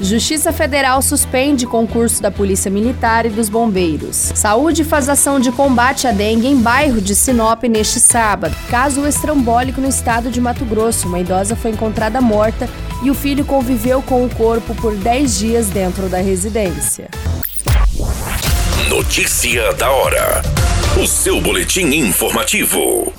Justiça Federal suspende concurso da Polícia Militar e dos Bombeiros. Saúde faz ação de combate à dengue em bairro de Sinop neste sábado. Caso estrambólico no estado de Mato Grosso. Uma idosa foi encontrada morta e o filho conviveu com o corpo por 10 dias dentro da residência. Notícia da hora. O seu boletim informativo.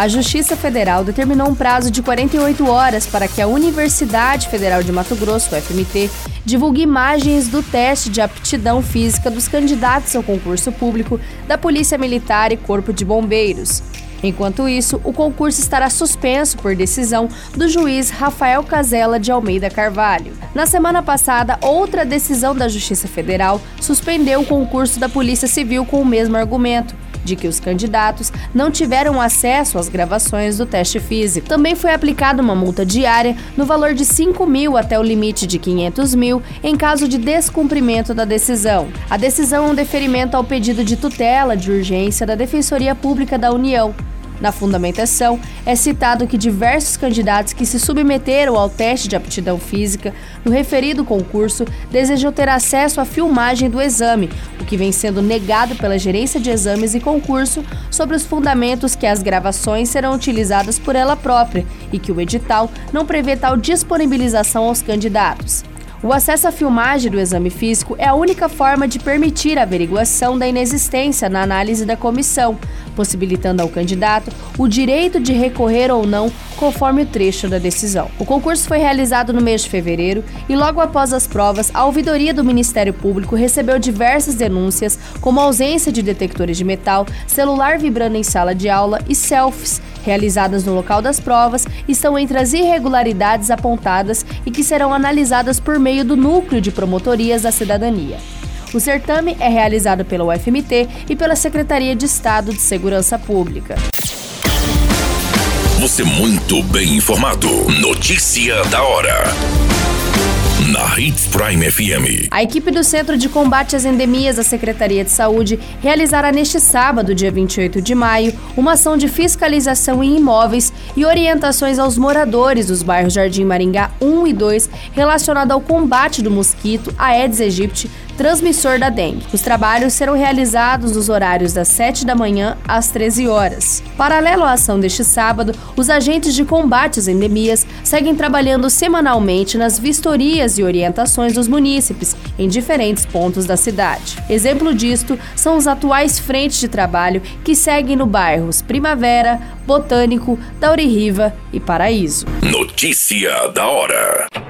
A Justiça Federal determinou um prazo de 48 horas para que a Universidade Federal de Mato Grosso, FMT, divulgue imagens do teste de aptidão física dos candidatos ao concurso público da Polícia Militar e Corpo de Bombeiros. Enquanto isso, o concurso estará suspenso por decisão do juiz Rafael Casella de Almeida Carvalho. Na semana passada, outra decisão da Justiça Federal suspendeu o concurso da Polícia Civil com o mesmo argumento de que os candidatos não tiveram acesso às gravações do teste físico. Também foi aplicada uma multa diária no valor de 5 mil até o limite de 500 mil em caso de descumprimento da decisão. A decisão é um deferimento ao pedido de tutela de urgência da Defensoria Pública da União. Na fundamentação, é citado que diversos candidatos que se submeteram ao teste de aptidão física no referido concurso desejam ter acesso à filmagem do exame, o que vem sendo negado pela Gerência de Exames e Concurso sobre os fundamentos que as gravações serão utilizadas por ela própria e que o edital não prevê tal disponibilização aos candidatos. O acesso à filmagem do exame físico é a única forma de permitir a averiguação da inexistência na análise da comissão, possibilitando ao candidato o direito de recorrer ou não conforme o trecho da decisão. O concurso foi realizado no mês de fevereiro e logo após as provas, a ouvidoria do Ministério Público recebeu diversas denúncias, como ausência de detectores de metal, celular vibrando em sala de aula e selfies realizadas no local das provas estão entre as irregularidades apontadas e que serão analisadas por meio do Núcleo de Promotorias da Cidadania. O certame é realizado pela UFMT e pela Secretaria de Estado de Segurança Pública. Você muito bem informado. Notícia da hora na Hits Prime FM. A equipe do Centro de Combate às Endemias da Secretaria de Saúde realizará neste sábado, dia 28 de maio, uma ação de fiscalização em imóveis e orientações aos moradores dos bairros Jardim Maringá 1 e 2 relacionado ao combate do mosquito Aedes aegypti, transmissor da dengue. Os trabalhos serão realizados nos horários das 7 da manhã às 13 horas. Paralelo à ação deste sábado, os agentes de combate às endemias seguem trabalhando semanalmente nas vistorias e orientações dos munícipes em diferentes pontos da cidade. Exemplo disto são os atuais frentes de trabalho que seguem no bairros Primavera, Botânico, Tauririva e Paraíso. Notícia da hora.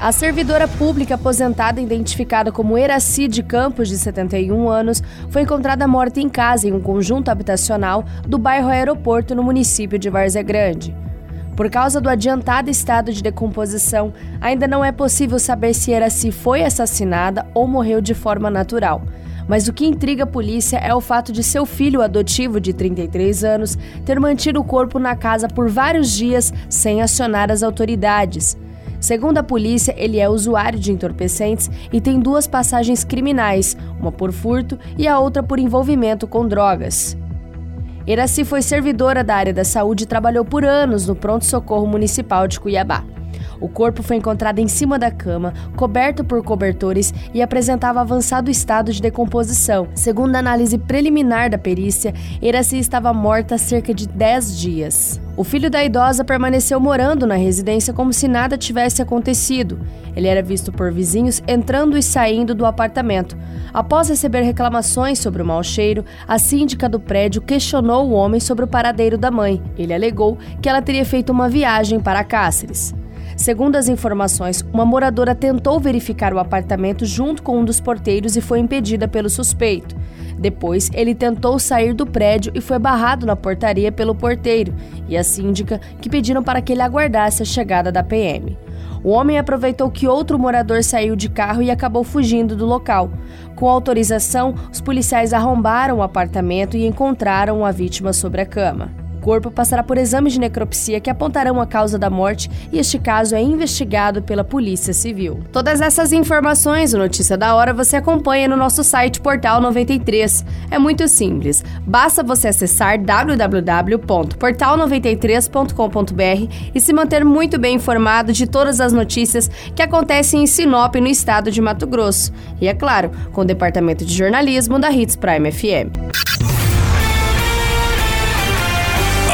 A servidora pública aposentada, identificada como Eraci de Campos, de 71 anos, foi encontrada morta em casa em um conjunto habitacional do bairro Aeroporto, no município de Várzea Grande. Por causa do adiantado estado de decomposição, ainda não é possível saber se Eraci foi assassinada ou morreu de forma natural. Mas o que intriga a polícia é o fato de seu filho adotivo, de 33 anos, ter mantido o corpo na casa por vários dias sem acionar as autoridades. Segundo a polícia, ele é usuário de entorpecentes e tem duas passagens criminais, uma por furto e a outra por envolvimento com drogas. Eraci foi servidora da área da saúde e trabalhou por anos no Pronto-Socorro Municipal de Cuiabá. O corpo foi encontrado em cima da cama, coberto por cobertores e apresentava avançado estado de decomposição. Segundo a análise preliminar da perícia, Eraci estava morta há cerca de 10 dias. O filho da idosa permaneceu morando na residência como se nada tivesse acontecido. Ele era visto por vizinhos entrando e saindo do apartamento. Após receber reclamações sobre o mau cheiro, a síndica do prédio questionou o homem sobre o paradeiro da mãe. Ele alegou que ela teria feito uma viagem para Cáceres. Segundo as informações, uma moradora tentou verificar o apartamento junto com um dos porteiros e foi impedida pelo suspeito. Depois, ele tentou sair do prédio e foi barrado na portaria pelo porteiro e a síndica, que pediram para que ele aguardasse a chegada da PM. O homem aproveitou que outro morador saiu de carro e acabou fugindo do local. Com autorização, os policiais arrombaram o apartamento e encontraram a vítima sobre a cama corpo passará por exames de necropsia que apontarão a causa da morte e este caso é investigado pela Polícia Civil. Todas essas informações, o Notícia da Hora, você acompanha no nosso site Portal 93. É muito simples. Basta você acessar www.portal93.com.br e se manter muito bem informado de todas as notícias que acontecem em Sinop, no estado de Mato Grosso. E é claro, com o departamento de jornalismo da Hits Prime FM.